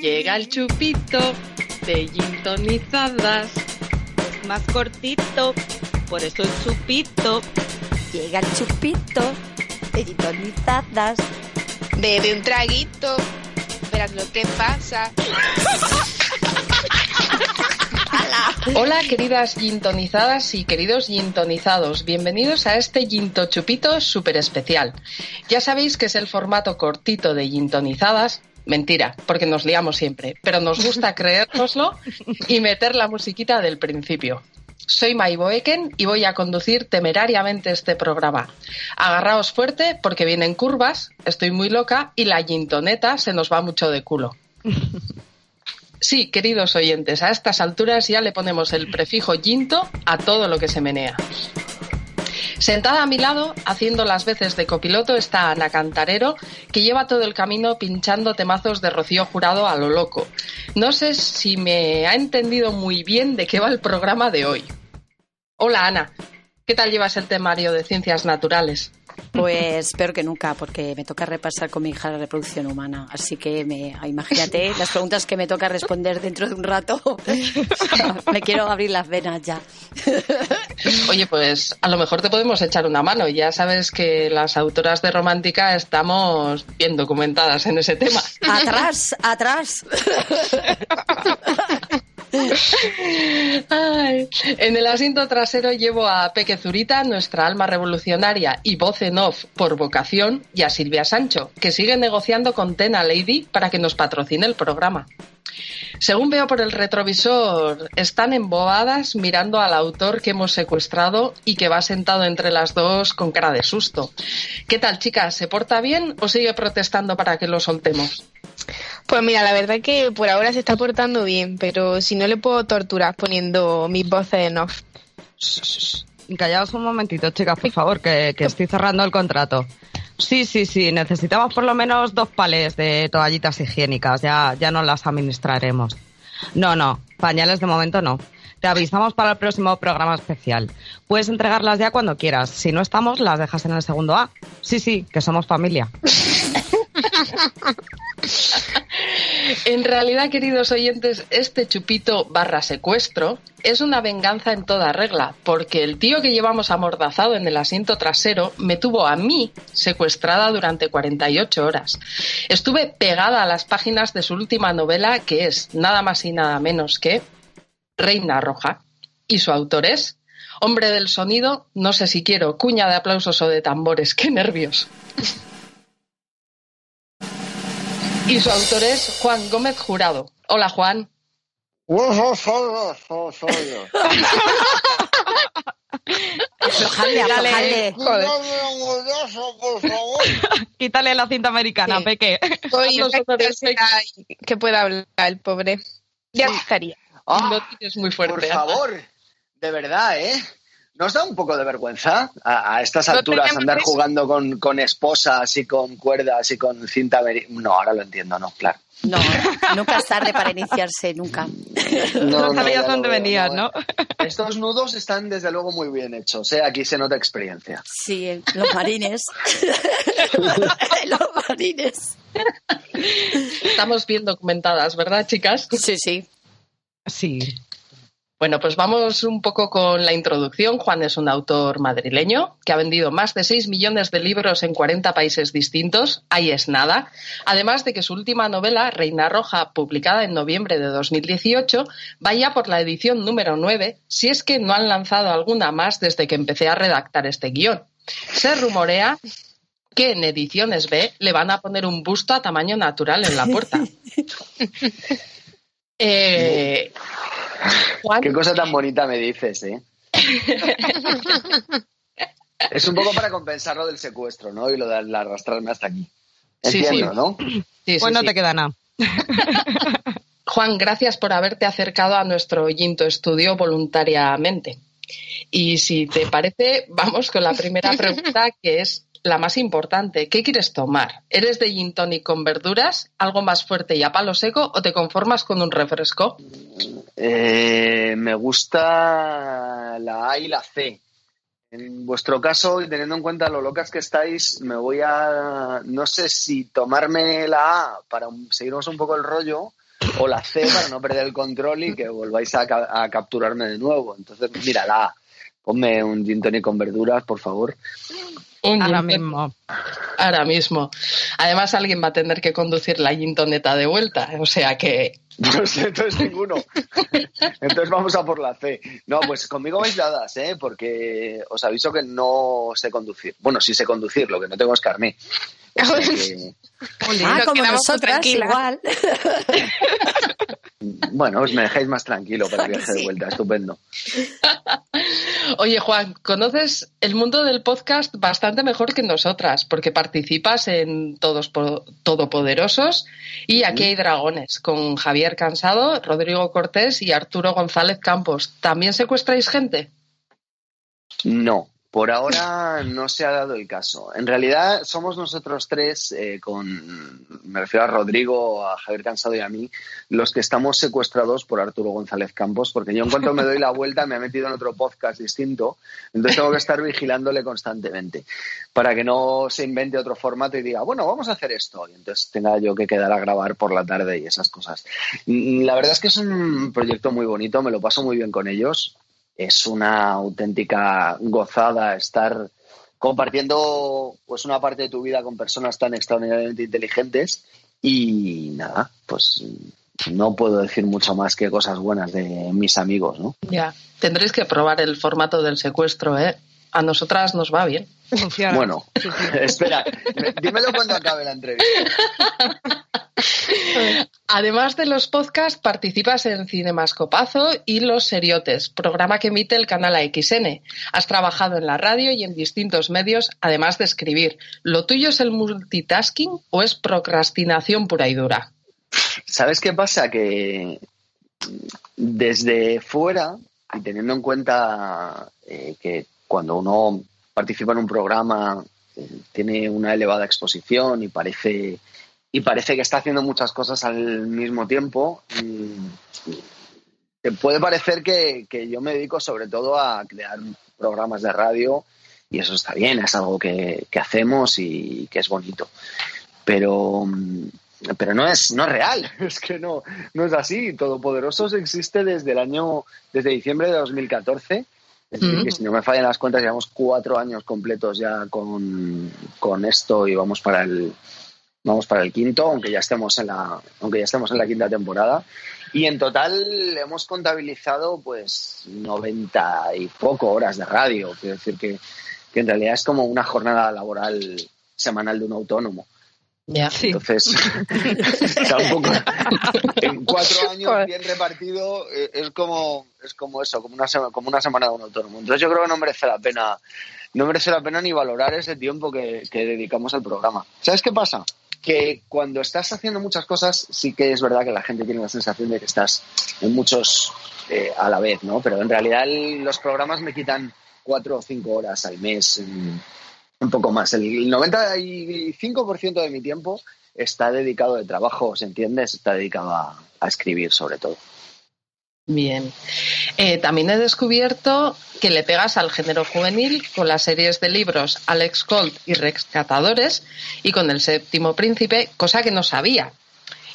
Llega el chupito de gin tonizadas. Es más cortito, por eso el chupito. Llega el chupito de gin tonizadas. Bebe un traguito, verás lo que pasa. Hola queridas gintonizadas y queridos gintonizados, bienvenidos a este Ginto Chupito súper especial. Ya sabéis que es el formato cortito de gintonizadas, mentira, porque nos liamos siempre, pero nos gusta creérnoslo y meter la musiquita del principio. Soy Mai Boeken y voy a conducir temerariamente este programa. Agarraos fuerte porque vienen curvas, estoy muy loca y la gintoneta se nos va mucho de culo. Sí, queridos oyentes, a estas alturas ya le ponemos el prefijo ginto a todo lo que se menea. Sentada a mi lado, haciendo las veces de copiloto, está Ana Cantarero, que lleva todo el camino pinchando temazos de Rocío Jurado a lo loco. No sé si me ha entendido muy bien de qué va el programa de hoy. Hola Ana, ¿qué tal llevas el temario de ciencias naturales? Pues peor que nunca, porque me toca repasar con mi hija la reproducción humana. Así que me, imagínate las preguntas que me toca responder dentro de un rato. me quiero abrir las venas ya. Oye, pues a lo mejor te podemos echar una mano. Ya sabes que las autoras de Romántica estamos bien documentadas en ese tema. Atrás, atrás. En el asiento trasero llevo a Peque Zurita, nuestra alma revolucionaria y voz en off por vocación, y a Silvia Sancho, que sigue negociando con Tena Lady para que nos patrocine el programa. Según veo por el retrovisor, están embobadas mirando al autor que hemos secuestrado y que va sentado entre las dos con cara de susto. ¿Qué tal, chicas? ¿Se porta bien o sigue protestando para que lo soltemos? Pues mira, la verdad que por ahora se está portando bien, pero si no le puedo torturar poniendo mis voces en off. Callaos un momentito, chicas, por favor, que, que estoy cerrando el contrato. Sí, sí, sí, necesitamos por lo menos dos pales de toallitas higiénicas, ya, ya no las administraremos. No, no, pañales de momento no. Te avisamos para el próximo programa especial. Puedes entregarlas ya cuando quieras. Si no estamos, las dejas en el segundo A. Sí, sí, que somos familia. En realidad, queridos oyentes, este chupito barra secuestro es una venganza en toda regla, porque el tío que llevamos amordazado en el asiento trasero me tuvo a mí secuestrada durante 48 horas. Estuve pegada a las páginas de su última novela, que es nada más y nada menos que Reina Roja. Y su autor es Hombre del Sonido, no sé si quiero cuña de aplausos o de tambores, qué nervios. Y su autor es Juan Gómez Jurado. Hola, Juan. Aflojadle, aflojadle. Quítale la cinta americana, Sí. Peque. Soy que pueda hablar el pobre. Ya estaría. Ah, Lo tienes muy fuerte. por favor, de verdad, ¿eh? ¿Nos da un poco de vergüenza a, a estas No alturas andar jugando con, con esposas y con cuerdas y con cinta? No, ahora lo entiendo, no, claro. No, nunca es tarde para iniciarse, nunca. No sabías ya lo dónde venías, ¿no? Estos nudos están desde luego muy bien hechos, ¿eh? Aquí se nota experiencia. Sí, los marines. los marines. Estamos bien documentadas, ¿verdad, chicas? Sí, sí. Sí. Bueno, pues vamos un poco con la introducción. Juan es un autor madrileño que ha vendido más de 6 millones de libros en 40 países distintos. Ahí es nada. Además de que su última novela, Reina Roja, publicada en noviembre de 2018, vaya por la edición número 9, si es que no han lanzado alguna más desde que empecé a redactar este guion. Se rumorea que en Ediciones B le van a poner un busto a tamaño natural en la puerta. Eh, Juan, Qué cosa tan bonita me dices, ¿eh? es un poco para compensar lo del secuestro, ¿no? Y lo de arrastrarme hasta aquí. Entiendo, sí. ¿no? Sí, sí, Pues no sí. te queda nada. Juan, gracias por haberte acercado a nuestro Ginto Estudio voluntariamente. Y si te parece, vamos con la primera pregunta, que es la más importante. ¿Qué quieres tomar? ¿Eres de gin tonic con verduras, algo más fuerte y a palo seco, o te conformas con un refresco? Eh, me gusta la A y la C. En vuestro caso, y teniendo en cuenta lo locas que estáis, me voy a, no sé si tomarme la A para seguirnos un poco el rollo o la C para no perder el control y que volváis a, a capturarme de nuevo. Entonces, mira, la Ponme un gin tonic con verduras, por favor. Ahora mismo. Ahora mismo. Además, alguien va a tener que conducir la gintoneta de vuelta. O sea que. Sé, entonces ninguno. Entonces vamos a por la C. No, pues conmigo vais dadas, ¿eh? Porque os aviso que no sé conducir. Bueno, sí sé conducir, lo que no tengo es carné. ah, como nosotras, igual. Bueno, os me dejáis más tranquilo para el viaje de vuelta, estupendo. Oye, Juan, conoces el mundo del podcast bastante mejor que nosotras, porque participas en Todos Todopoderosos y Aquí hay Dragones, con Javier Cansado, Rodrigo Cortés y Arturo González Campos. ¿También secuestráis gente? No, por ahora no se ha dado el caso. En realidad somos nosotros tres, eh, con, me refiero a Rodrigo, a Javier Cansado y a mí, los que estamos secuestrados por Arturo González Campos, porque yo en cuanto me doy la vuelta me ha metido en otro podcast distinto, entonces tengo que estar vigilándole constantemente para que no se invente otro formato y diga, bueno, vamos a hacer esto, y entonces tenga yo que quedar a grabar por la tarde y esas cosas. La verdad es que es un proyecto muy bonito, me lo paso muy bien con ellos es una auténtica gozada estar compartiendo pues una parte de tu vida con personas tan extraordinariamente inteligentes y nada, pues no puedo decir mucho más que cosas buenas de mis amigos, ¿no? Ya, tendréis que probar el formato del secuestro, ¿eh? A nosotras nos va bien. Bueno, espera, dímelo cuando acabe la entrevista. Además de los podcasts, participas en Cinemascopazo y Los Seriotes, programa que emite el canal AXN. Has trabajado en la radio y en distintos medios, además de escribir. ¿Lo tuyo es el multitasking o es procrastinación pura y dura? ¿Sabes qué pasa? Que desde fuera, y teniendo en cuenta eh, que cuando uno participa en un programa eh, tiene una elevada exposición y parece y parece que está haciendo muchas cosas al mismo tiempo. Te puede parecer que, yo me dedico sobre todo a crear programas de radio y eso está bien, es algo que, hacemos y que es bonito. Pero, pero no es, no es real, es que no, no es así. Todopoderosos existe desde el año, desde diciembre de 2014. Es decir, que si no me fallan las cuentas, llevamos cuatro años completos ya con, con esto y vamos para el, vamos para el quinto, aunque ya estemos en la, aunque ya estemos en la quinta temporada. Y en total hemos contabilizado pues 90 y poco horas de radio. Quiero decir que, en realidad es como una jornada laboral semanal de un autónomo. Ya, Entonces, un poco, en cuatro años bien repartido eh, es como es como eso, como una, como una semana de un autónomo. Entonces yo creo que no merece la pena no merece la pena ni valorar ese tiempo que dedicamos al programa. ¿Sabes qué pasa? Que cuando estás haciendo muchas cosas, sí que es verdad que la gente tiene la sensación de que estás en muchos eh, a la vez, ¿no? Pero en realidad los programas me quitan cuatro o cinco horas al mes, un poco más. El 95% de mi tiempo está dedicado de trabajo, ¿se entiende? Está dedicado a escribir sobre todo. Bien. Eh, también he descubierto que le pegas al género juvenil con las series de libros Alex Colt y Rescatadores y con El séptimo príncipe, cosa que no sabía.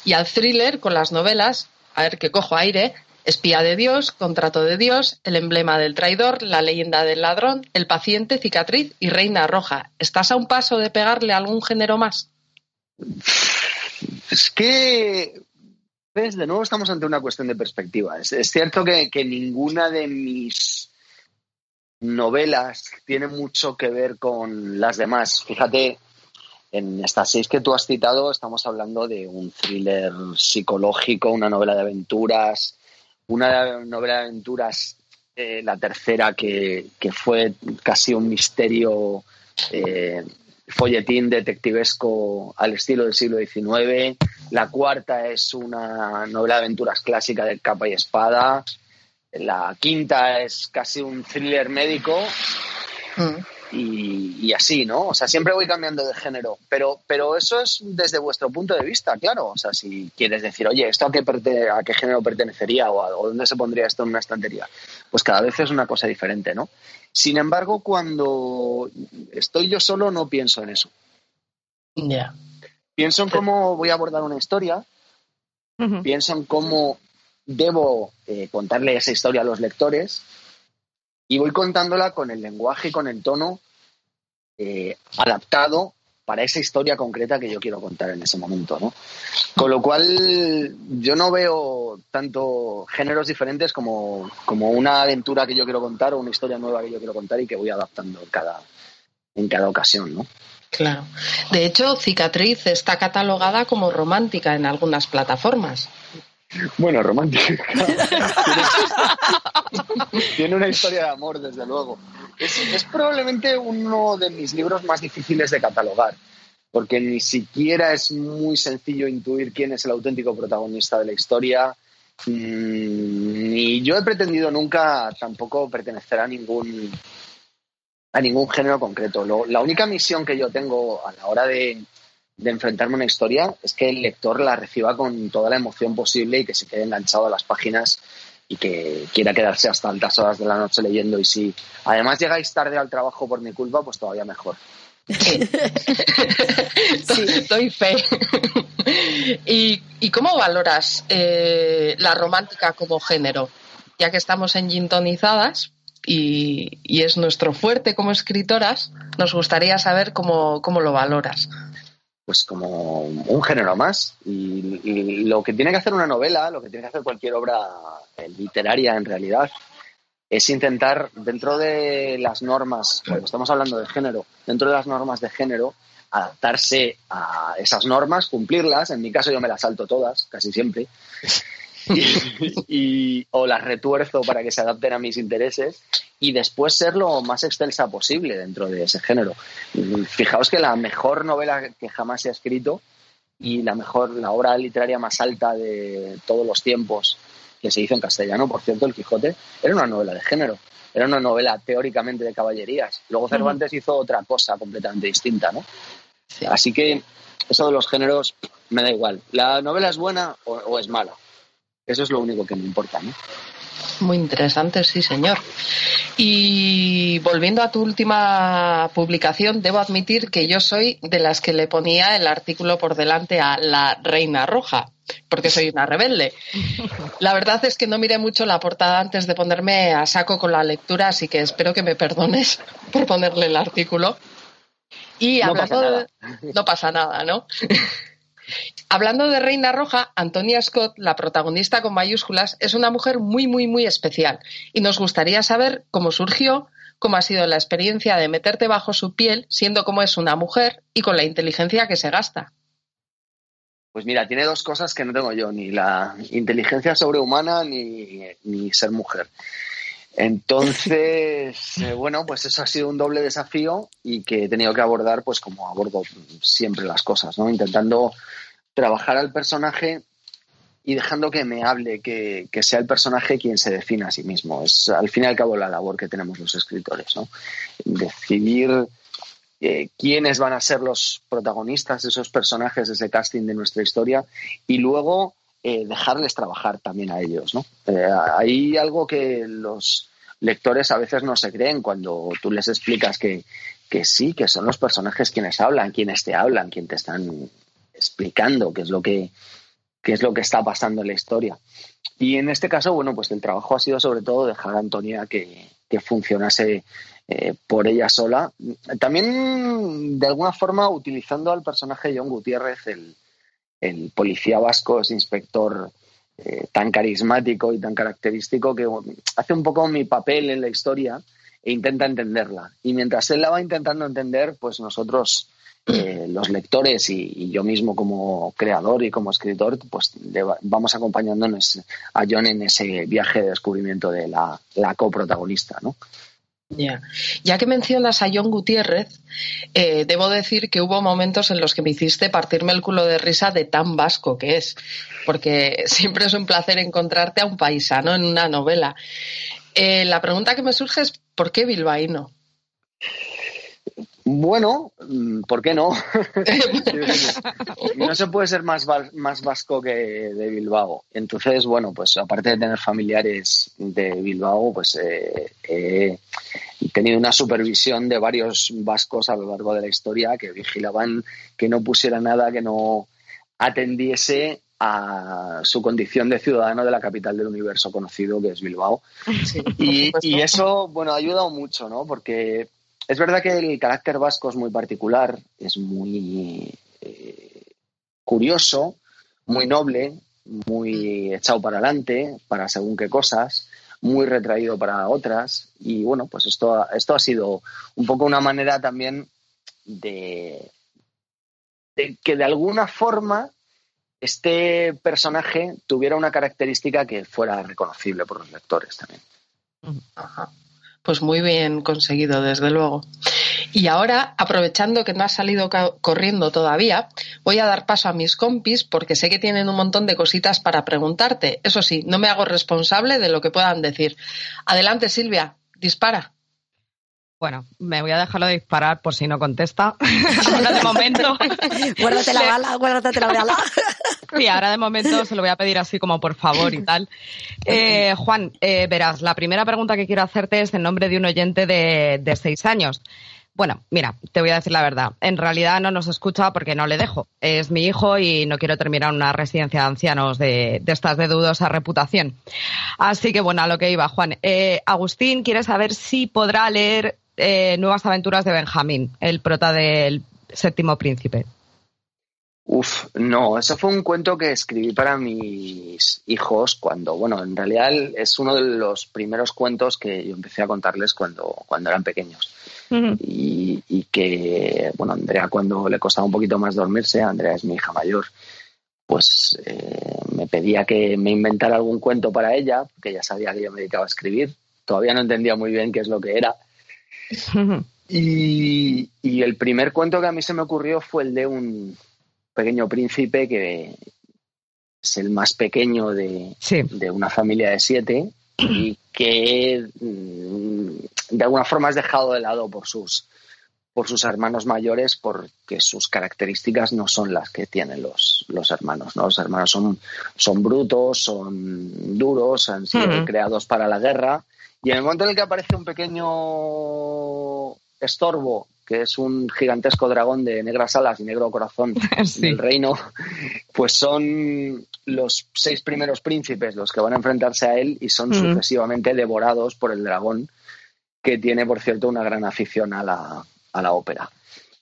Y al thriller con las novelas, a ver que cojo aire, Espía de Dios, Contrato de Dios, El emblema del traidor, La leyenda del ladrón, El paciente, Cicatriz y Reina Roja. ¿Estás a un paso de pegarle a algún género más? Es que de nuevo estamos ante una cuestión de perspectiva. Es, cierto que, ninguna de mis novelas tiene mucho que ver con las demás. Fíjate, en estas seis que tú has citado estamos hablando de un thriller psicológico, una novela de aventuras, una novela de aventuras, eh, la tercera que, fue casi un misterio eh, folletín detectivesco al estilo del siglo XIX. La cuarta es una novela de aventuras clásica de capa y espada. La quinta es casi un thriller médico. Mm. Y, así, ¿no? O sea, siempre voy cambiando de género, pero, pero eso es desde vuestro punto de vista, claro. O sea, si quieres decir, oye, ¿esto a qué, a qué género pertenecería o, a, o dónde se pondría esto en una estantería? Pues cada vez es una cosa diferente, ¿no? Sin embargo, cuando estoy yo solo, no pienso en eso. Ya. Pienso en cómo voy a abordar una historia pienso en cómo debo eh, contarle esa historia a los lectores y voy contándola con el lenguaje y con el tono eh, adaptado para esa historia concreta que yo quiero contar en ese momento, ¿no? Con lo cual, yo no veo tanto géneros diferentes como, como una aventura que yo quiero contar o una historia nueva que yo quiero contar y que voy adaptando en cada, en cada ocasión, ¿no? Claro. De hecho, Cicatriz está catalogada como romántica en algunas plataformas. Bueno, romántica. Tiene una historia de amor, desde luego. Es, probablemente uno de mis libros más difíciles de catalogar, porque ni siquiera es muy sencillo intuir quién es el auténtico protagonista de la historia. Mm, ni yo he pretendido nunca tampoco pertenecer a ningún a ningún género concreto. la única misión que yo tengo a la hora de, de enfrentarme a una historia es que el lector la reciba con toda la emoción posible y que se quede enganchado a las páginas y que quiera quedarse hasta altas horas de la noche leyendo. Y si además llegáis tarde al trabajo por mi culpa, pues todavía mejor. Sí. Doy fe. ¿Y, cómo valoras eh, la romántica como género? Ya que estamos en gintonizadas y, y, es nuestro fuerte como escritoras, nos gustaría saber cómo, cómo lo valoras pues como un género más. Y, lo que tiene que hacer una novela, lo que tiene que hacer cualquier obra eh, literaria en realidad, es intentar, dentro de las normas, cuando estamos hablando de género, dentro de las normas de género, adaptarse a esas normas, cumplirlas. En mi caso yo me las salto todas, casi siempre. y, o las retuerzo para que se adapten a mis intereses y después ser lo más extensa posible dentro de ese género. Fijaos que la mejor novela que jamás se ha escrito y la mejor, la obra literaria más alta de todos los tiempos que se hizo en castellano, por cierto, El Quijote, era una novela de género. Era una novela teóricamente de caballerías. Luego Cervantes hizo otra cosa completamente distinta, ¿no? Así que eso de los géneros me da igual. ¿La novela es buena o es mala? Eso es lo único que me importa, ¿no? Muy interesante, sí, señor. Y volviendo a tu última publicación, debo admitir que yo soy de las que le ponía el artículo por delante a la Reina Roja, porque soy una rebelde. La verdad es que no miré mucho la portada antes de ponerme a saco con la lectura, así que espero que me perdones por ponerle el artículo. Y no pasa No pasa nada, ¿no? Hablando de Reina Roja, Antonia Scott, la protagonista con mayúsculas, es una mujer muy, muy, muy especial y nos gustaría saber cómo surgió, cómo ha sido la experiencia de meterte bajo su piel, siendo como es una mujer y con la inteligencia que se gasta. Pues mira, tiene dos cosas que no tengo yo, ni la inteligencia sobrehumana ni, ni ser mujer. Entonces, eh, bueno, pues eso ha sido un doble desafío y que he tenido que abordar, pues como abordo siempre las cosas, ¿no? Intentando trabajar al personaje y dejando que me hable, que, sea el personaje quien se defina a sí mismo. Es al fin y al cabo la labor que tenemos los escritores, ¿no? Decidir eh, quiénes van a ser los protagonistas, esos personajes, ese casting de nuestra historia y luego eh, dejarles trabajar también a ellos, ¿no? Eh, hay algo que los lectores a veces no se creen cuando tú les explicas que, que sí, que son los personajes quienes hablan, quienes te hablan, quienes te están explicando qué es lo que qué es lo que está pasando en la historia. Y en este caso, bueno, pues el trabajo ha sido sobre todo dejar a Antonia que, que funcionase eh, por ella sola. También, de alguna forma, utilizando al personaje de John Gutiérrez, el, el policía vasco, ese inspector eh, tan carismático y tan característico que hace un poco mi papel en la historia e intenta entenderla. Y mientras él la va intentando entender, pues nosotros, eh, los lectores y, yo mismo como creador y como escritor, pues vamos acompañándonos a John en ese viaje de descubrimiento de la, la coprotagonista, ¿no? Ya que mencionas a John Gutiérrez, eh, debo decir que hubo momentos en los que me hiciste partirme el culo de risa de tan vasco que es, porque siempre es un placer encontrarte a un paisano en una novela. Eh, la pregunta que me surge es, ¿por qué bilbaíno? Bueno, mm, ¿por qué no? no se puede ser más, más vasco que de Bilbao. Entonces, bueno, pues aparte de tener familiares de Bilbao, pues eh, he tenido una supervisión de varios vascos a lo largo de la historia que vigilaban que no pusiera nada que no atendiese a su condición de ciudadano de la capital del universo conocido, que es Bilbao. y, eso, bueno, ha ayudado mucho, ¿no? Porque es verdad que el carácter vasco es muy particular, es muy eh, curioso, muy noble, muy echado para adelante, para según qué cosas, muy retraído para otras. Y bueno, pues esto, esto ha sido un poco una manera también de, de que de alguna forma este personaje tuviera una característica que fuera reconocible por los lectores también. Pues muy bien conseguido, desde luego. Y ahora, aprovechando que no has salido corriendo todavía, voy a dar paso a mis compis porque sé que tienen un montón de cositas para preguntarte. Eso sí, no me hago responsable de lo que puedan decir. Adelante, Silvia, dispara. Bueno, me voy a dejarlo de disparar por si no contesta. ahora de momento. guárdate la bala, guárdate la bala. Sí, ahora de momento se lo voy a pedir así como por favor y tal. Eh, Juan, eh, verás, la primera pregunta que quiero hacerte es en nombre de un oyente de, de seis años. Bueno, mira, te voy a decir la verdad. En realidad no nos escucha porque no le dejo. Es mi hijo y no quiero terminar una residencia de ancianos de, estas de dudosa reputación. Así que bueno, a lo que iba, Juan. Eh, Agustín quiere saber si podrá leer eh, Nuevas aventuras de Benjamín, el prota del séptimo príncipe. Uf, no, eso fue un cuento que escribí para mis hijos cuando, bueno, en realidad es uno de los primeros cuentos que yo empecé a contarles cuando, cuando eran pequeños. y, que, bueno, Andrea cuando le costaba un poquito más dormirse, Andrea es mi hija mayor, pues eh, me pedía que me inventara algún cuento para ella, porque ella sabía que yo me dedicaba a escribir. Todavía no entendía muy bien qué es lo que era. y, y el primer cuento que a mí se me ocurrió fue el de un, pequeño príncipe que es el más pequeño de, de una familia de siete y que mm, de alguna forma es dejado de lado por sus por sus hermanos mayores porque sus características no son las que tienen los, los hermanos. ¿no? Los hermanos son, son brutos, son duros, han sido creados para la guerra. Y en el momento en el que aparece un pequeño estorbo que es un gigantesco dragón de negras alas y negro corazón del reino, pues son los seis primeros príncipes los que van a enfrentarse a él y son sucesivamente devorados por el dragón, que tiene, por cierto, una gran afición a la, a la ópera.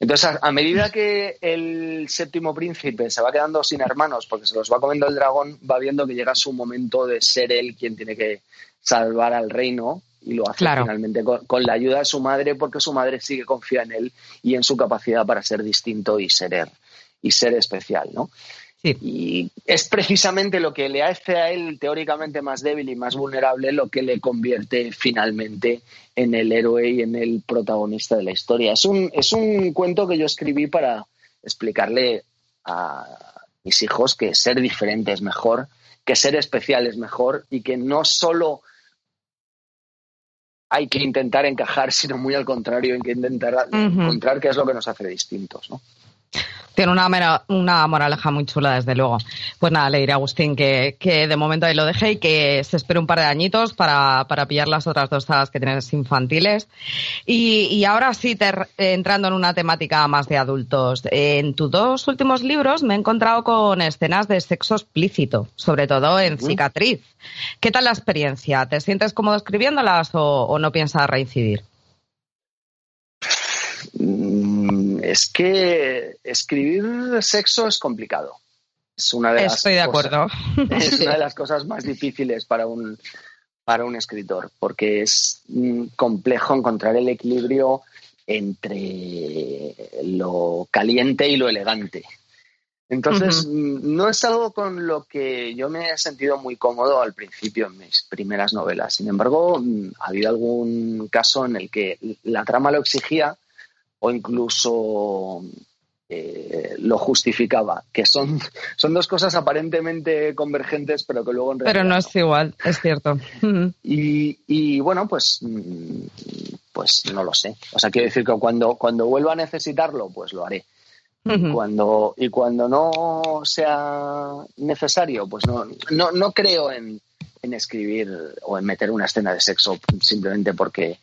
Entonces, a, medida que el séptimo príncipe se va quedando sin hermanos porque se los va comiendo el dragón, va viendo que llega su momento de ser él quien tiene que salvar al reino y lo hace finalmente con, la ayuda de su madre porque su madre sigue confía en él y en su capacidad para ser distinto y ser y ser especial, ¿no? Y es precisamente lo que le hace a él teóricamente más débil y más vulnerable lo que le convierte finalmente en el héroe y en el protagonista de la historia. Es un, es un cuento que yo escribí para explicarle a mis hijos que ser diferente es mejor, que ser especial es mejor y que no solo hay que intentar encajar, sino muy al contrario, hay que intentar encontrar qué es lo que nos hace distintos, ¿no? Tiene una, una moraleja muy chula, desde luego. Pues nada, le diré a Agustín que, de momento ahí lo deje y que se espere un par de añitos para, pillar las otras dos sagas que tienes infantiles. Y, ahora sí, entrando en una temática más de adultos. En tus dos últimos libros me he encontrado con escenas de sexo explícito, sobre todo en Cicatriz. ¿Qué tal la experiencia? ¿Te sientes cómodo escribiéndolas o no piensas reincidir? Mm, es que escribir sexo es complicado. Es una de Estoy las de acuerdo. es una de las cosas más difíciles para un, para un escritor, porque es mm, complejo encontrar el equilibrio entre lo caliente y lo elegante. Entonces, mm, no es algo con lo que yo me he sentido muy cómodo al principio en mis primeras novelas. Sin embargo, ha habido algún caso en el que la trama lo exigía o incluso eh, lo justificaba, que son, son dos cosas aparentemente convergentes, pero que luego en realidad... Pero no es igual, es cierto. Y, bueno, pues, pues no lo sé. O sea, quiero decir que cuando, cuando vuelva a necesitarlo, pues lo haré. cuando, y cuando no sea necesario, pues no, no, no creo en, en escribir o en meter una escena de sexo simplemente porque,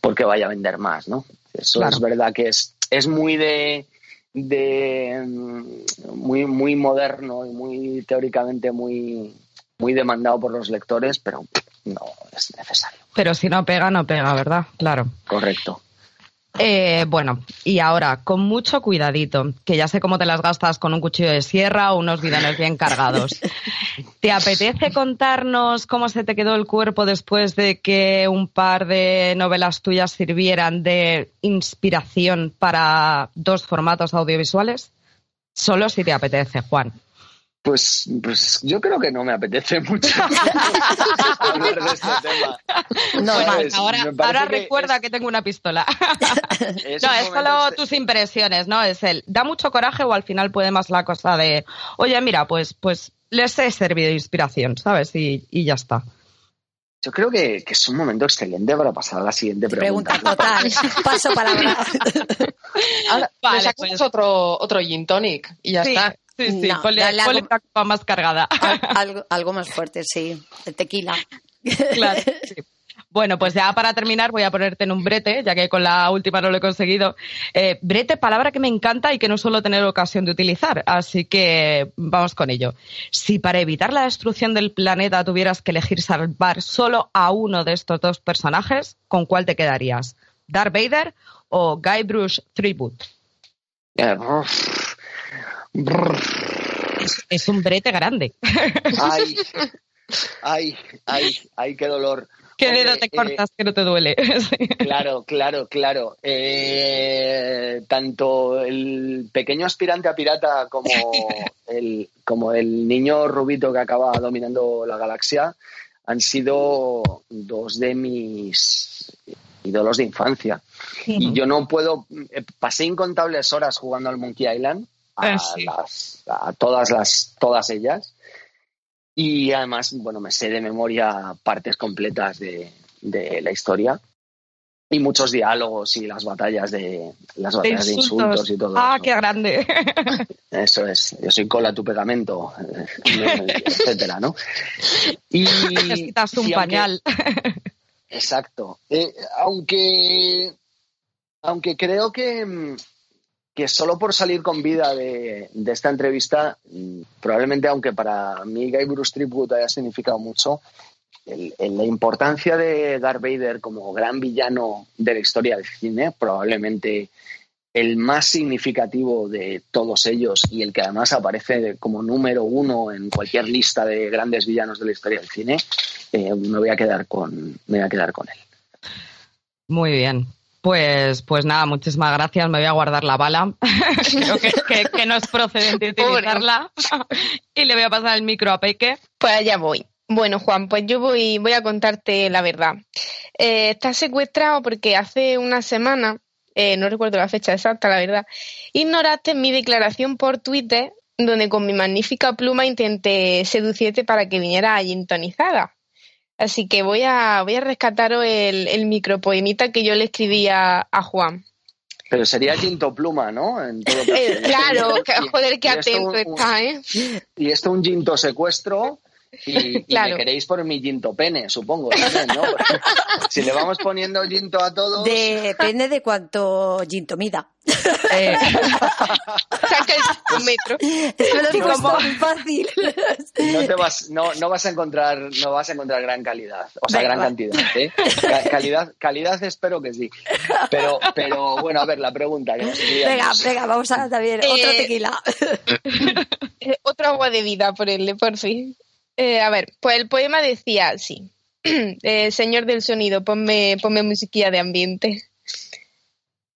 porque vaya a vender más, ¿no? Eso es verdad que es, es muy de, de mm, muy, muy moderno y muy teóricamente muy, muy demandado por los lectores, pero no es necesario. Pero si no pega, no pega, ¿verdad? Claro. Correcto. Eh, bueno, y ahora, con mucho cuidadito, que ya sé cómo te las gastas con un cuchillo de sierra o unos bidones bien cargados. ¿Te apetece contarnos cómo se te quedó el cuerpo después de que un par de novelas tuyas sirvieran de inspiración para dos formatos audiovisuales? Solo si te apetece, Juan. Pues, pues yo creo que no me apetece mucho hablar de este tema. No, Pues, ahora, ahora que recuerda es- que tengo una pistola. es no, un es solo este- tus impresiones, ¿no? Es el, ¿da mucho coraje o al final puede más la cosa de, oye, mira, pues, pues les he servido de inspiración, ¿sabes? Y, y ya está. Yo creo que, que es un momento excelente para pasar a la siguiente pregunta. Pregunta total. Paso palabra. Ahora, Vale, pues. otro, otro gin tonic y ya sí, está. Sí, sí, No, ponle, ponle algo- una copa más cargada. Al- algo, algo más fuerte, sí. El tequila. Claro, sí. Bueno, pues ya para terminar voy a ponerte en un brete, ya que con la última no lo he conseguido. Eh, brete, palabra que me encanta y que no suelo tener ocasión de utilizar, así que vamos con ello. Si para evitar la destrucción del planeta tuvieras que elegir salvar solo a uno de estos dos personajes, ¿con cuál te quedarías? ¿Darth Vader o Guybrush Threepwood? Eh, Es, es un brete grande. Ay, ay, ay, ay, qué dolor. ¿Qué Hombre, dedo te eh, cortas que no te duele? Claro, claro, claro. Eh, tanto el pequeño aspirante a pirata como el, como el niño rubito que acaba dominando la galaxia han sido dos de mis ídolos de infancia. Y yo no puedo. eh, Pasé incontables horas jugando al Monkey Island, a, Ah, sí. las- a todas, las, todas ellas. Y además, bueno, me sé de memoria partes completas de, de la historia. Y muchos diálogos y las batallas de las De batallas de insultos y todo Ah, eso. qué grande. Eso es, yo soy cola tu pegamento, eh, etcétera, ¿no? Y Necesitas un y aunque- pañal. Exacto. Eh, aunque, aunque creo que, mm, que solo por salir con vida de, esta entrevista, mm, probablemente aunque para mí Guy Bruce Tripwood haya significado mucho, el- la importancia de Darth Vader como gran villano de la historia del cine, probablemente el más significativo de todos ellos y el que además aparece como número uno en cualquier lista de grandes villanos de la historia del cine, eh, me voy a quedar con me voy a quedar con él. Muy bien. Pues, pues nada, muchísimas gracias. Me voy a guardar la bala. Creo que, que- que no es procedente utilizarla. y le voy a pasar el micro a Peque. Pues allá voy. Bueno, Juan, pues yo voy, voy a contarte la verdad. Eh, está secuestrado porque hace una semana, eh, no recuerdo la fecha exacta, la verdad, ignoraste mi declaración por Twitter donde con mi magnífica pluma intenté seducirte para que viniera intonizada. Así que voy a, voy a rescataros el, el micropoemita que yo le escribí a, a Juan. Pero sería Ginto Pluma, ¿no? En todo. Eh, claro, que- joder, qué atento un- está, ¿eh? Y esto un Ginto secuestro y, me queréis por mi Ginto pene, supongo. también, ¿no? si le vamos poniendo Ginto a todos, Depende de cuánto ginto mida. Eh, Saca el metro. Es me lo has ¿Y puesto cómo? muy fácil. no te vas, no, no vas a encontrar, no vas a encontrar gran calidad, o sea, Venga, gran va. cantidad, ¿eh? Ca- calidad, calidad espero que sí. Pero, pero bueno, a ver, la pregunta que nos Venga, venga, vamos a también. Eh, Otro tequila. Eh, otro agua de vida por él, por fin. Eh, a ver, pues el poema decía así. Eh, señor del sonido, ponme, ponme musiquilla de ambiente.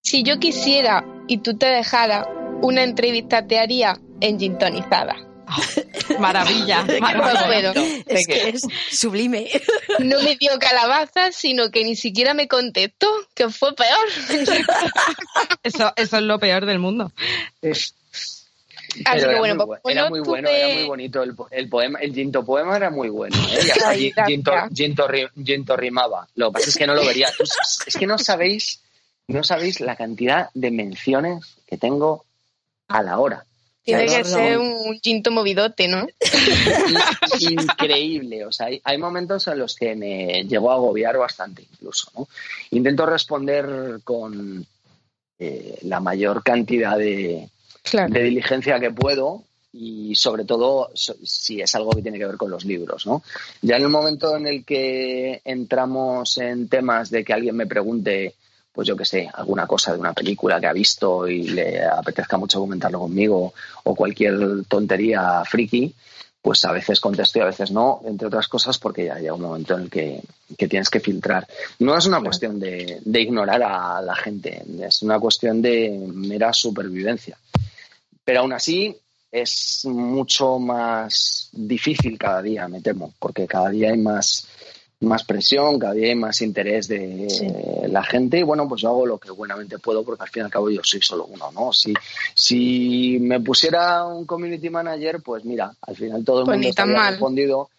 Si yo quisiera y tú te dejaras, una entrevista te haría en gintonizada. maravilla. No maravilla. puedo. Es que es sublime. No me dio calabaza, sino que ni siquiera me contestó, que fue peor. Eso, eso es lo peor del mundo. Así que era bueno, muy, pues, era bueno, era muy bonito el, el poema, el Ginto poema era muy bueno, ¿eh? Y hasta Ay, Gi- Ginto, gracias. Ginto ri- Ginto rimaba. Lo que pasa es que no lo vería. Es que no sabéis, no sabéis la cantidad de menciones que tengo a la hora. Tiene que ser un ginto movidote, ¿no? in- increíble. O sea, hay, hay momentos en los que me llegó a agobiar bastante incluso, ¿no? Intento responder con eh, la mayor cantidad de, de diligencia que puedo y sobre todo si es algo que tiene que ver con los libros, ¿no? Ya en el momento en el que entramos en temas de que alguien me pregunte, pues yo qué sé, alguna cosa de una película que ha visto y le apetezca mucho comentarlo conmigo o cualquier tontería friki, pues a veces contesto y a veces no, entre otras cosas porque ya llega un momento en el que, tienes que filtrar. No es una cuestión de, de ignorar a la gente, es una cuestión de mera supervivencia. Pero aún así, es mucho más difícil cada día, me temo, porque cada día hay más, más presión, cada día hay más interés de la gente y bueno, pues yo hago lo que buenamente puedo porque al fin y al cabo yo soy solo uno, ¿no? Si, si me pusiera un community manager, pues mira, al final todo el pues mundo estaría respondido,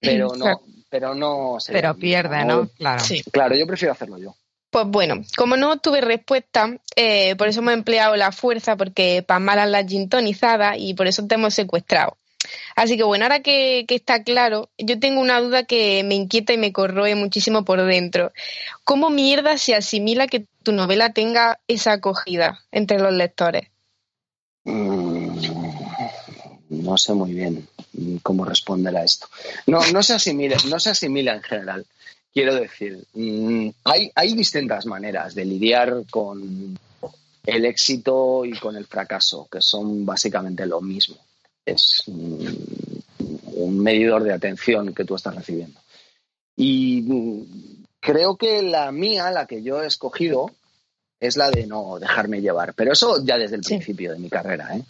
pero no, pero no Pero pierde, ¿no? Claro. Claro, yo prefiero hacerlo yo. Pues bueno, como no tuve respuesta, eh, por eso hemos empleado la fuerza, porque para malas las gintonizadas y por eso te hemos secuestrado. Así que bueno, ahora que, está claro, yo tengo una duda que me inquieta y me corroe muchísimo por dentro. ¿Cómo mierda se asimila que tu novela tenga esa acogida entre los lectores? Mm, no sé muy bien cómo responder a esto. No, no se asimila, no se asimila en general. Quiero decir, mm, hay, hay distintas maneras de lidiar con el éxito y con el fracaso, que son básicamente lo mismo. Es un medidor de atención que tú estás recibiendo. Y mm, creo que la mía, la que yo he escogido, es la de no dejarme llevar. Pero eso ya desde el principio de mi carrera. ¿eh?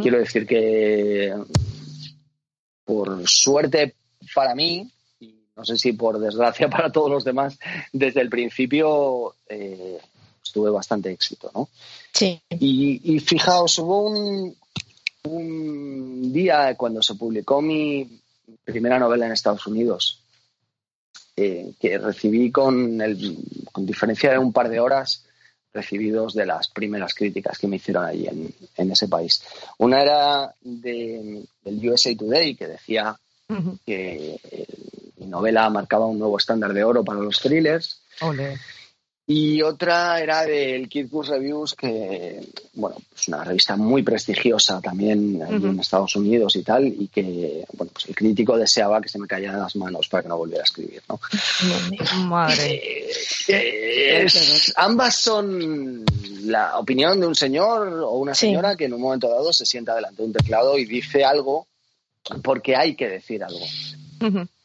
Quiero decir que, por suerte para mí, no sé si por desgracia para todos los demás, desde el principio eh, tuve bastante éxito, ¿no? Sí. Y, fijaos, hubo un, un día cuando se publicó mi primera novela en Estados Unidos, eh, que recibí con, el, con diferencia de un par de horas recibidos de las primeras críticas que me hicieron allí en, en ese país. Una era de, del USA Today, que decía que mi novela marcaba un nuevo estándar de oro para los thrillers. Y otra era del Kid Bus Reviews, que, bueno, es una revista muy prestigiosa también en Estados Unidos y tal, y que, bueno, pues el crítico deseaba que se me cayeran las manos para que no volviera a escribir, ¿no? Madre. Eh, ambas son la opinión de un señor o una señora que en un momento dado se sienta delante de un teclado y dice algo porque hay que decir algo.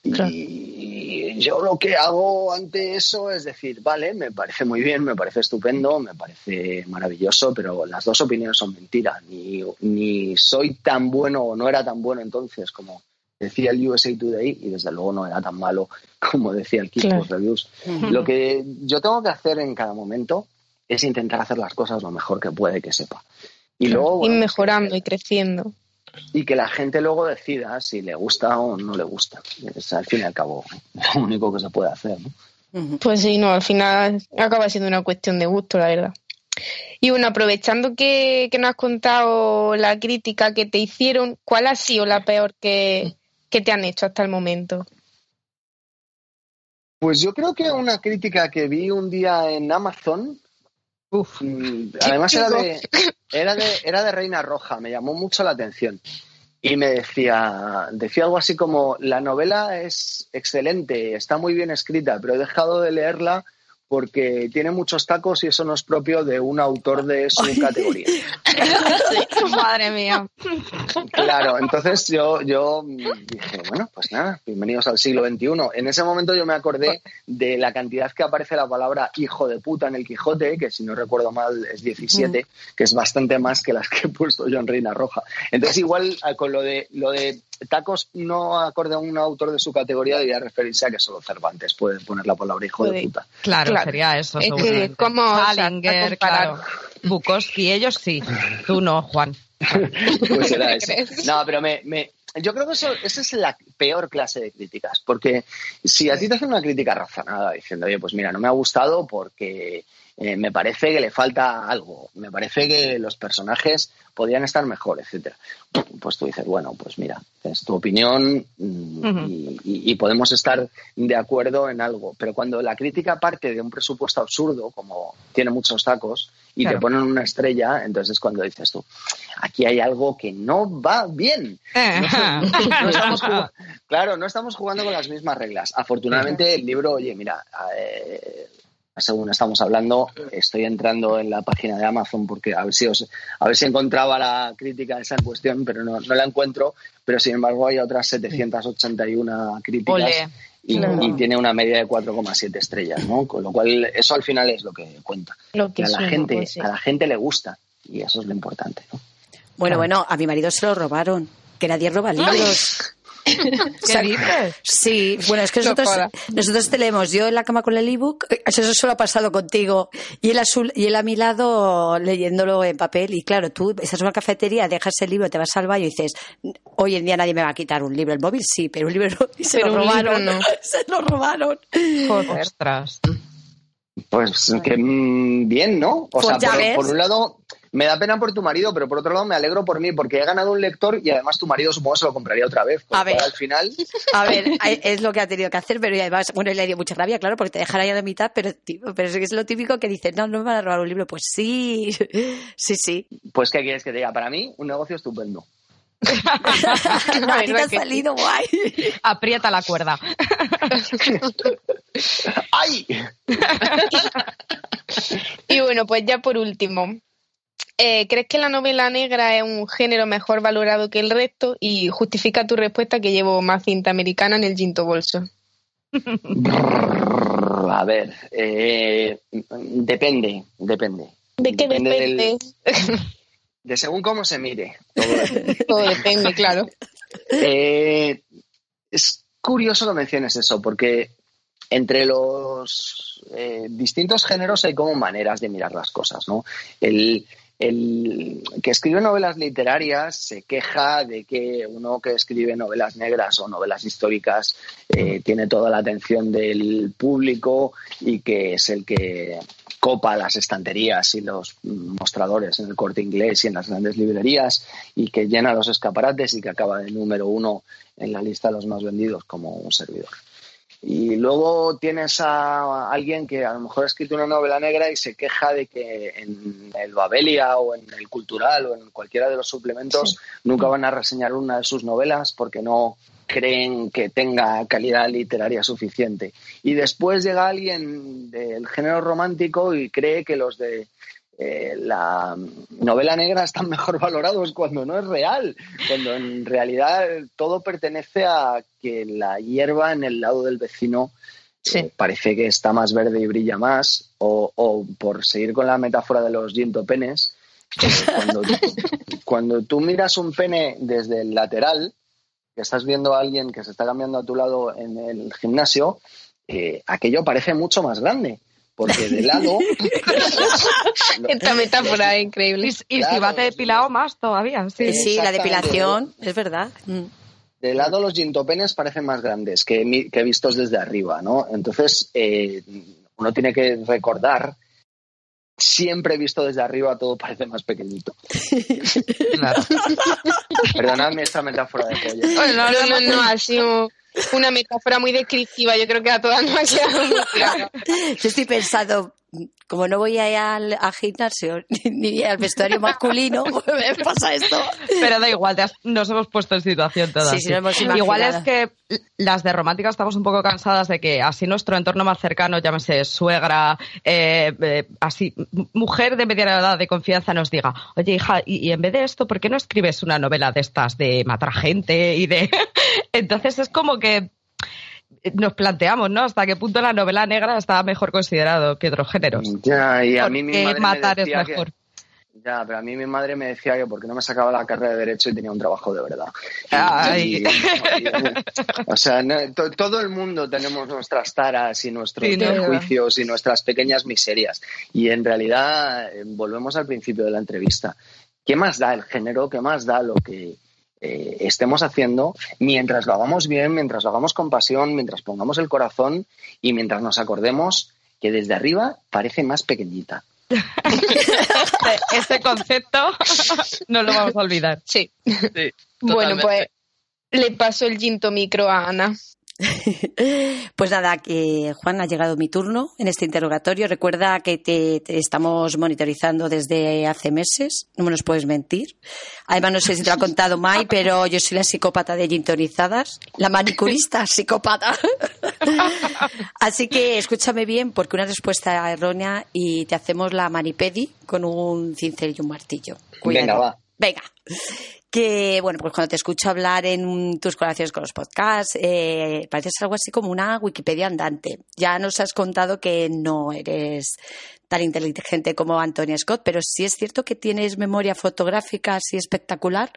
Y yo lo que hago ante eso es decir, vale, me parece muy bien, me parece estupendo, me parece maravilloso, pero las dos opiniones son mentiras. Ni, ni soy tan bueno o no era tan bueno entonces como decía el USA Today y desde luego no era tan malo como decía el Keep Reviews. Lo que yo tengo que hacer en cada momento es intentar hacer las cosas lo mejor que puede que sepa. Y luego... ir mejorando y creciendo y que la gente luego decida si le gusta o no le gusta. Es al fin y al cabo lo único que se puede hacer. Pues sí, no, al final acaba siendo una cuestión de gusto, la verdad. Y bueno, aprovechando que, que nos has contado la crítica que te hicieron, ¿cuál ha sido la peor que, que te han hecho hasta el momento? Pues yo creo que una crítica que vi un día en Amazon Uf, mm, además era de, era de, era de Reina Roja, me llamó mucho la atención. Y me decía, decía algo así como, la novela es excelente, está muy bien escrita, pero he dejado de leerla porque tiene muchos tacos y eso no es propio de un autor de su categoría. madre mía. Claro, entonces yo, yo dije, bueno, pues nada, bienvenidos al siglo XXI. En ese momento yo me acordé de la cantidad que aparece la palabra hijo de puta en el Quijote, que si no recuerdo mal es 17, mm. que es bastante más que las que he puesto yo en Reina Roja. Entonces igual eh, con lo de, lo de tacos no acorde a un autor de su categoría debería referirse a que solo Cervantes puede poner la palabra hijo de puta. Claro, sería eso. Es que, ¿cómo claro. Bukowski, ellos sí. Tú no, Juan. pues era eso. No, pero me, me, yo creo que eso, esa es la peor clase de críticas, porque si a ti te hacen una crítica razonada diciendo, oye, pues mira, no me ha gustado porque eh, me parece que le falta algo, me parece que los personajes podrían estar mejor, etcétera. Pues tú dices, bueno, pues mira, es tu opinión mm, y, podemos estar de acuerdo en algo. Pero cuando la crítica parte de un presupuesto absurdo, como tiene muchos tacos, y te ponen una estrella, entonces es cuando dices tú, aquí hay algo que no va bien. No, estamos jugando, claro, no estamos jugando con las mismas reglas. Afortunadamente el libro, oye, mira, eh, según estamos hablando, estoy entrando en la página de Amazon porque a ver si os, a ver si encontraba la crítica de esa cuestión, pero no, no la encuentro. Pero sin embargo hay otras 781 críticas. Y, tiene una media de 4,7 estrellas, ¿no? Con lo cual, eso al final es lo que cuenta. que, a la gente, pues a la gente le gusta y eso es lo importante, ¿no? Bueno, bueno, a mi marido se lo robaron, que nadie roba libros. ¿Qué dices? Sí, bueno, es que nosotros, nosotros te leemos yo en la cama con el ebook, eso solo ha pasado contigo, y él, azul, y él a mi lado leyéndolo en papel, y claro, tú estás en una cafetería, dejas el libro, te vas al baño y dices, hoy en día nadie me va a quitar un libro, el móvil sí, pero un libro y se lo robaron, no. se lo robaron. Ostras. Pues que mm, bien, ¿no? O pues sea, por, un lado, me da pena por tu marido, pero por otro lado me alegro por mí, porque he ganado un lector y además tu marido supongo se lo compraría otra vez. A ver, al final. A ver, es lo que ha tenido que hacer, pero además, bueno, le dio mucha rabia, claro, porque te dejará ya de mitad, pero, pero es lo típico que dice, no, no me van a robar un libro. Pues sí, sí, sí. Pues, ¿qué quieres que te diga? Para mí, un negocio estupendo. a ti te ha salido guay. Aprieta la cuerda. ¡Ay! y bueno, pues ya por último, eh, ¿crees que la novela negra es un género mejor valorado que el resto? Y justifica tu respuesta que llevo más cinta americana en el Ginto Bolso. A ver, eh, depende, depende. ¿De qué depende? de según cómo se mire. Todo depende, claro. Eh, es curioso que menciones eso, porque entre los distintos géneros hay como maneras de mirar las cosas, ¿no? El, el que escribe novelas literarias se queja de que uno que escribe novelas negras o novelas históricas eh, tiene toda la atención del público y que es el que copa las estanterías y los mostradores en el corte inglés y en las grandes librerías y que llena los escaparates y que acaba de número uno en la lista de los más vendidos como un servidor. Y luego tienes a alguien que a lo mejor ha escrito una novela negra y se queja de que en el Babelia o en el Cultural o en cualquiera de los suplementos nunca van a reseñar una de sus novelas porque no creen que tenga calidad literaria suficiente. Y después llega alguien del género romántico y cree que los de eh, la novela negra están mejor valorados cuando no es real, cuando en realidad todo pertenece a que la hierba en el lado del vecino eh, parece que está más verde y brilla más, o, por seguir con la metáfora de los penes, eh, cuando, cuando tú miras un pene desde el lateral, que estás viendo a alguien que se está cambiando a tu lado en el gimnasio, aquello parece mucho más grande porque de lado. Esta metáfora es increíble. Y, si va depilado más todavía. Sí, sí la depilación, es verdad. Mm. De lado los gintopenes parecen más grandes que, que vistos desde arriba, ¿no? Entonces, eh, uno tiene que recordar siempre visto desde arriba todo parece más pequeñito. Perdonadme esta metáfora de pollo. no, no, no, no, sido una metáfora muy descriptiva. Yo creo que a todas nos ha quedado muy claro. Yo estoy pensando, como no voy a al, gimnasio ni al vestuario masculino, me pasa esto. Pero da igual, nos hemos puesto en situación todas. Sí, sí, hemos igual es que las de romántica estamos un poco cansadas de que así nuestro entorno más cercano, llámese suegra, eh, eh, así, mujer de mediana edad de confianza nos diga, oye hija, y, en vez de esto, ¿por qué no escribes una novela de estas de matar gente y de... Entonces es como que nos planteamos, ¿no? Hasta qué punto la novela negra está mejor considerado que otros géneros. Ya, y a mí mi madre matar me es mejor. ya, pero a mí mi madre me decía que porque no me sacaba la carrera de Derecho y tenía un trabajo de verdad. o sea, todo el mundo tenemos nuestras taras y nuestros prejuicios y nuestras pequeñas miserias. Y en realidad, eh, volvemos al principio de la entrevista. ¿Qué más da el género? ¿Qué más da lo que, eh, estemos haciendo mientras lo hagamos bien, mientras lo hagamos con pasión, mientras pongamos el corazón y mientras nos acordemos que desde arriba parece más pequeñita. Ese concepto no lo vamos a olvidar. Sí. bueno, pues le paso el ginto micro a Ana. Pues nada, que Juan, ha llegado mi turno en este interrogatorio. Recuerda que te, estamos monitorizando desde hace meses, no me nos puedes mentir. Además, no sé si te lo ha contado Mai, pero yo soy la psicópata de Gintonizadas, la manicurista psicópata. Así que escúchame bien, porque una respuesta errónea y te hacemos la manipedi con un cincel y un martillo. Venga, va. Venga que, bueno, pues cuando te escucho hablar en tus colaboraciones con los podcasts, eh, pareces algo así como una Wikipedia andante. Ya nos has contado que no eres tan inteligente como Antonia Scott, pero sí es cierto que tienes memoria fotográfica así espectacular.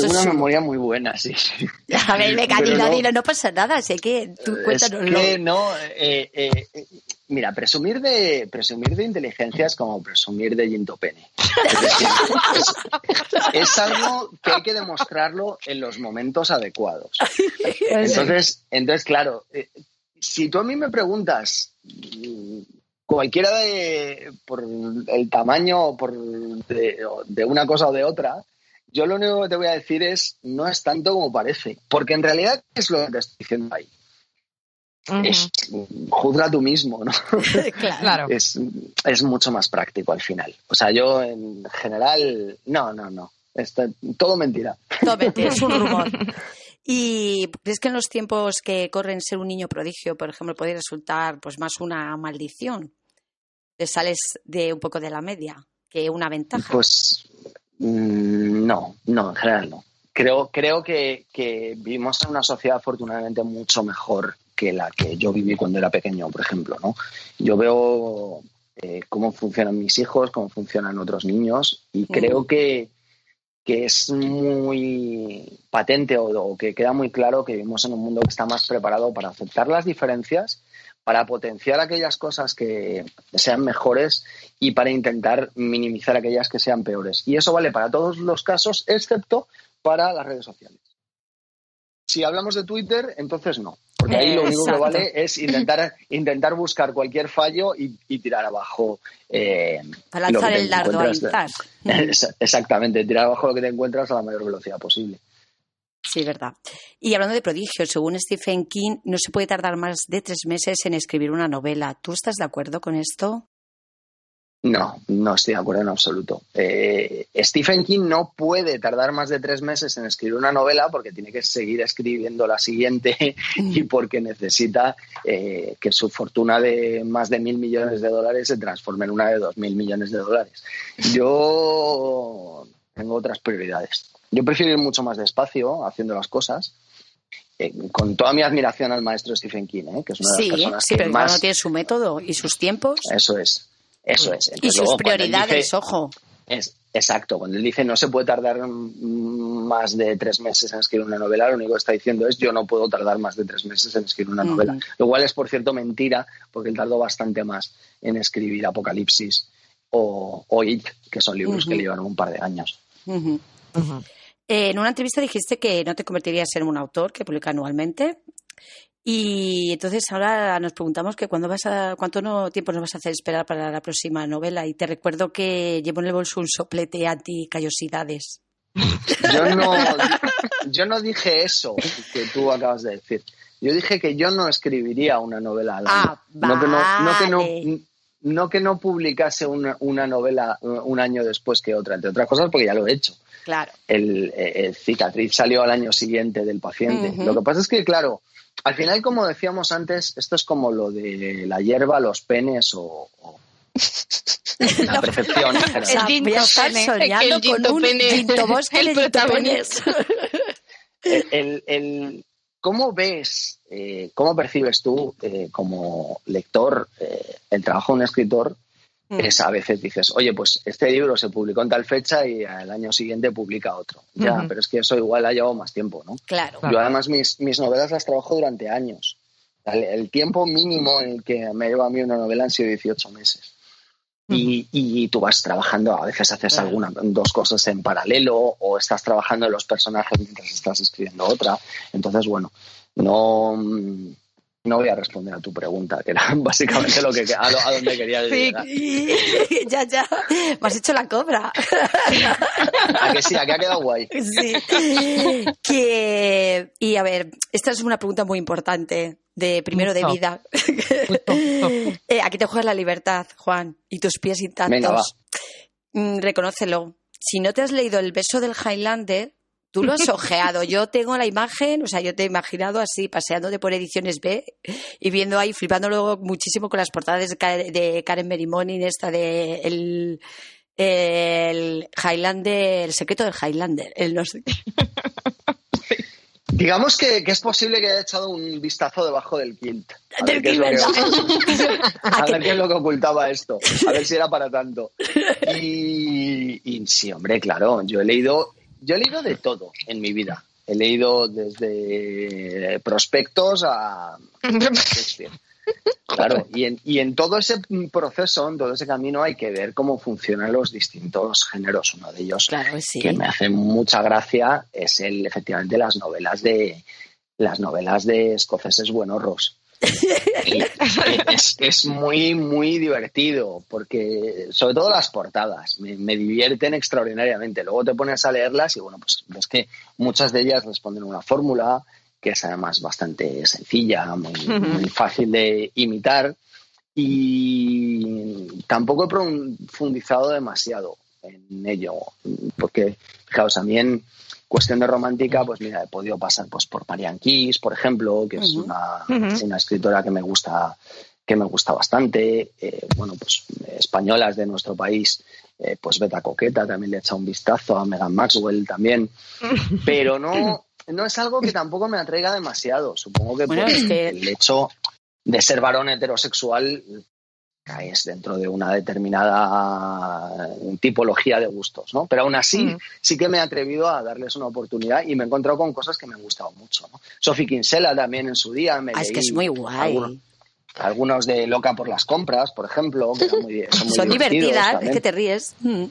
tengo una memoria muy buena, sí. A ver, venga, dilo, no, pasa nada, sé que tú cuéntanoslo. Es que no, eh, eh, Mira, presumir de, presumir de inteligencia es como presumir de gintopene. Es, algo que hay que demostrarlo en los momentos adecuados. Entonces, entonces claro, eh, si tú a mí me preguntas cualquiera de por el tamaño por de, una cosa o de otra, yo lo único que te voy a decir es no es tanto como parece, porque en realidad es lo que te estoy diciendo ahí es, juzga tú mismo, ¿no? claro. Es, es, mucho más práctico al final. O sea, yo en general, no, no, no. Esto, todo mentira. Todo mentira, es un rumor. ¿Y crees que en los tiempos que corren ser un niño prodigio, por ejemplo, puede resultar pues más una maldición? ¿Te sales de un poco de la media que una ventaja? Pues mm, no, no, en general no. Creo, creo que, que vivimos en una sociedad afortunadamente mucho mejor que la que yo viví cuando era pequeño, por ejemplo. ¿no? Yo veo eh, cómo funcionan mis hijos, cómo funcionan otros niños y creo que, que, es muy patente o, que queda muy claro que vivimos en un mundo que está más preparado para aceptar las diferencias, para potenciar aquellas cosas que sean mejores y para intentar minimizar aquellas que sean peores. Y eso vale para todos los casos, excepto para las redes sociales. Si hablamos de Twitter, entonces no. Porque ahí lo único que vale es intentar, intentar buscar cualquier fallo y, tirar abajo. Eh, Para lanzar el dardo a Exactamente, tirar abajo lo que te encuentras a la mayor velocidad posible. Sí, verdad. Y hablando de prodigios, según Stephen King, no se puede tardar más de tres meses en escribir una novela. ¿Tú estás de acuerdo con esto? No, no estoy de acuerdo en absoluto. Eh, Stephen King no puede tardar más de tres meses en escribir una novela porque tiene que seguir escribiendo la siguiente y porque necesita eh, que su fortuna de más de mil millones de dólares se transforme en una de dos mil millones de dólares. Yo tengo otras prioridades. Yo prefiero ir mucho más despacio haciendo las cosas. Eh, con toda mi admiración al maestro Stephen King, que es una de las personas sí, pero más... tiene su método y sus tiempos. Eso es. Eso es. y sus prioridades, ojo. Es, exacto, cuando él dice no se puede tardar más de tres meses en escribir una novela, lo único que está diciendo es yo no puedo tardar más de tres meses en escribir una novela. Lo cual es, por cierto, mentira, porque él tardó bastante más en escribir Apocalipsis o, o It, que son libros que le llevaron un par de años. en una entrevista dijiste que no te convertirías en un autor que publica anualmente. Y entonces ahora nos preguntamos que cuándo vas a, cuánto no, tiempo nos vas a hacer esperar para la próxima novela. Y te recuerdo que llevo en el bolso un soplete anti-callosidades. Yo no, yo no dije eso que tú acabas de decir. Yo dije que yo no escribiría una novela al Ah, no, que no, no, que no, publicase una, una, novela un año después que otra, entre otras cosas porque ya lo he hecho. Claro. El, cicatriz salió al año siguiente del paciente. Lo que pasa es que, claro, al final, como decíamos antes, esto es como lo de la hierba, los penes o, la percepción. El estar soñando con un el protagonista. el, el, ¿Cómo ves, eh, cómo percibes tú eh, como lector eh, el trabajo de un escritor. Es a veces dices, oye, pues este libro se publicó en tal fecha y al año siguiente publica otro. Ya, pero es que eso igual ha llevado más tiempo, ¿no? Claro. Yo además mis, mis novelas las trabajo durante años. El, tiempo mínimo en el que me lleva a mí una novela han sido 18 meses. Y, y, tú vas trabajando, a veces haces alguna, dos cosas en paralelo o estás trabajando en los personajes mientras estás escribiendo otra. Entonces, bueno, no, no voy a responder a tu pregunta, que era básicamente lo que a, donde quería llegar. ya, ya. Me has hecho la cobra. a que sí, a que ha quedado guay. Sí. Que, y a ver, esta es una pregunta muy importante de primero de vida. Eh, aquí te juegas la libertad, Juan, y tus pies intactos. Venga, va. Mm, reconócelo. Si no te has leído El beso del Highlander, Tú lo has ojeado. Yo tengo la imagen, o sea, yo te he imaginado así, paseándote por ediciones B y viendo ahí, flipando luego muchísimo con las portadas de, Karen Merimonin, esta de el, el Highlander, el secreto del Highlander, el no sé. Digamos que, es posible que haya echado un vistazo debajo del quilt. A ver, qué es, lo que, a ver qué es lo que ocultaba esto. A ver si era para tanto. Y, y sí, hombre, claro, yo he leído yo he leído de todo en mi vida. He leído desde prospectos a Claro, y en, y en todo ese proceso, en todo ese camino, hay que ver cómo funcionan los distintos géneros. Uno de ellos que me hace mucha gracia es el, efectivamente, las novelas de las novelas de escoceses buenorros es, es, muy, muy divertido, porque sobre todo las portadas me, divierten extraordinariamente. Luego te pones a leerlas y bueno, pues ves que muchas de ellas responden a una fórmula que es además bastante sencilla, muy, fácil de imitar y tampoco he profundizado demasiado en ello, porque fijaos, también Cuestión de romántica, pues mira, he podido pasar pues por Marianne Keys, por ejemplo, que es una, una, escritora que me gusta que me gusta bastante. Eh, bueno, pues españolas de nuestro país, eh, pues Beta Coqueta también le he echado un vistazo, a Megan Maxwell también. Pero no, no es algo que tampoco me atraiga demasiado. Supongo que por el hecho de ser varón heterosexual caes dentro de una determinada tipología de gustos, ¿no? Pero aún así sí que me he atrevido a darles una oportunidad y me he encontrado con cosas que me han gustado mucho, ¿no? Sophie Kinsella también en su día me ah, es que es muy guay. Algunos, de Loca por las compras, por ejemplo, que son, divertidas, es que te ríes. Mm.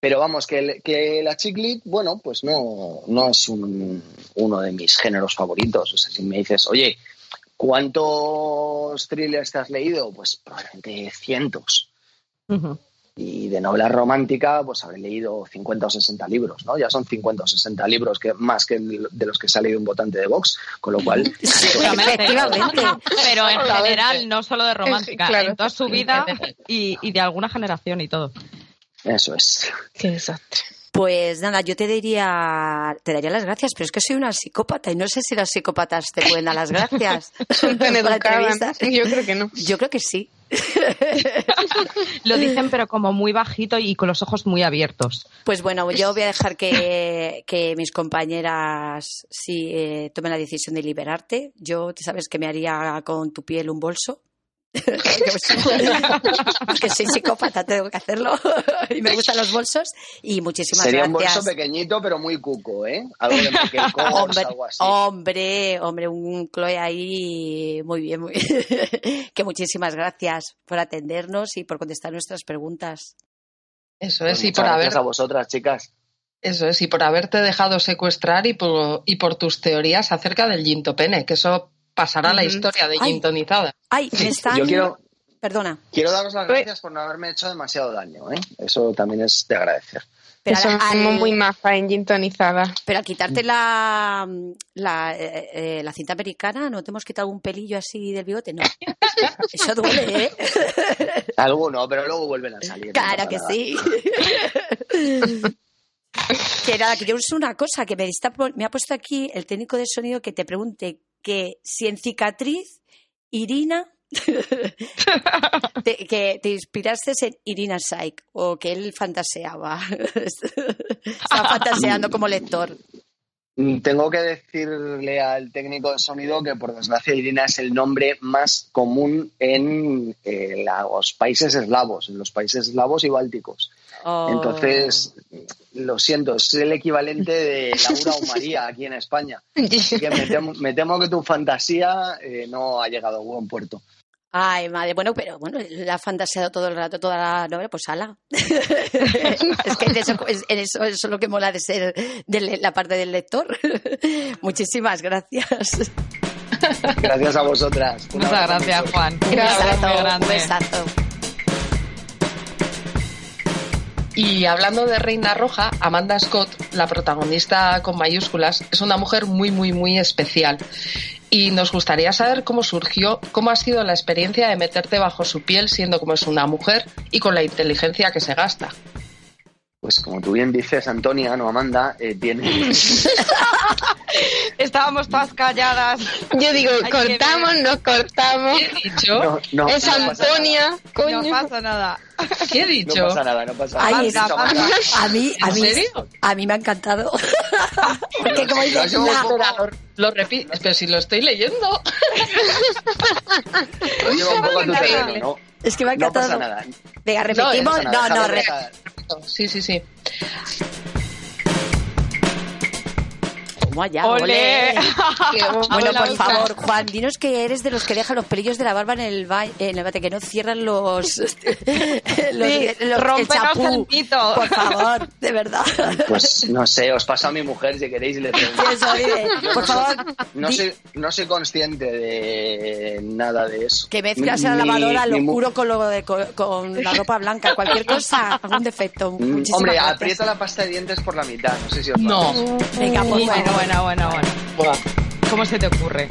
Pero vamos, que, que la chick bueno, pues no, no es uno de mis géneros favoritos. O sea, si me dices, oye, ¿Cuántos thrillers te has leído? Pues probablemente cientos. Y de novela romántica, pues habré leído 50 o 60 libros, ¿no? Ya son 50 o 60 libros que, más que de los que se ha leído un votante de Vox, con lo cual... Efectivamente. Pero en general, no solo de romántica, en toda su vida y, y de alguna generación y todo. Eso es. Qué desastre. Pues nada, yo te diría, te daría las gracias, pero es que soy una psicópata y no sé si las psicópatas te pueden dar las gracias. Son tan educadas. Yo creo que no. Yo creo que sí. Lo dicen, pero como muy bajito y con los ojos muy abiertos. Pues bueno, yo voy a dejar que, mis compañeras sí eh, tomen la decisión de liberarte. Yo, te sabes que me haría con tu piel un bolso que soy psicópata, tengo que hacerlo. y me gustan los bolsos. Y muchísimas gracias. Sería un bolso pequeñito, pero muy cuco, ¿eh? Algo de hombre, algo así. Hombre, hombre, un Chloe ahí muy bien, muy que muchísimas gracias por atendernos y por contestar nuestras preguntas. Eso es, pues y por haber. a vosotras, chicas. Eso es, y por haberte dejado secuestrar y por, y por tus teorías acerca del Pene, que eso pasará la historia de Gintonizada. Ay, me están... Yo quiero, Perdona. Quiero daros las gracias por no haberme hecho demasiado daño. ¿eh? Eso también es de agradecer. Pero Eso muy maja en Gintonizada. Pero al quitarte la, la, eh, eh, la, cinta americana, ¿no te hemos quitado un pelillo así del bigote? No. Eso duele, ¿eh? Alguno, pero luego vuelven a salir. Claro que sí. que nada, que yo uso una cosa que me, me ha puesto aquí el técnico de sonido que te pregunte que si en cicatriz, Irina, que te inspiraste en Irina Saik o que él fantaseaba. Estaba fantaseando como lector. Tengo que decirle al técnico de sonido que, por desgracia, Irina es el nombre más común en eh, los países eslavos, en los países eslavos y bálticos. Oh. Entonces, lo siento, es el equivalente de Laura o María aquí en España. Así que me temo, que tu fantasía eh, no ha llegado a buen puerto. Ay, madre, bueno, pero bueno, la ha fantaseado todo el rato, toda la novela, pues ala. es que eso, eso, es lo que mola de ser de la parte del lector. Muchísimas gracias. Gracias a vosotras. Muchas gracias, mucho. Juan. Un Un abrazo besazo, un Y hablando de Reina Roja, Amanda Scott, la protagonista con mayúsculas, es una mujer muy, muy, muy especial. Y nos gustaría saber cómo surgió, cómo ha sido la experiencia de meterte bajo su piel siendo como es una mujer y con la inteligencia que se gasta. Pues como tú bien dices, Antonia, no Amanda, eh, tiene... Estábamos todas calladas. Yo digo, Hay cortamos, nos cortamos. ¿Qué he dicho? No, no, es no pasa Antonia, No coño. pasa nada. ¿Qué he dicho? No pasa nada, no pasa nada. Ay, Amanda. a mí, a ¿En mí, serio? a mí me ha encantado. Porque como No, dices, no, la- lo, repito, pero si lo estoy leyendo. Lo lleva un poco a tu terreno, ¿no? es que me ha No encantado. pasa nada. Venga, No, repetimos. No, no, re- pasar. Sí, sí, sí. ¡Ole! Bueno, por favor, Juan, dinos que eres de los que dejan los pelillos de la barba en el ba- en el bate, que no cierran los, los, Sí, los- el chapú. Por favor, de verdad. Pues no sé, os paso a mi mujer si queréis y le pregunto. Yo por no soy- favor, no soy, no soy consciente de nada de eso. que mezclas la lavadora ni lo mu- oscuro con, lo de, con, con la ropa blanca, cualquier cosa, algún defecto. Mm, Muchísimas Hombre, gracias. aprieto la pasta de dientes por la mitad, no sé si os No. pasa. Venga, por Bueno, favor. Bueno, bueno. ¿Cómo se te ocurre?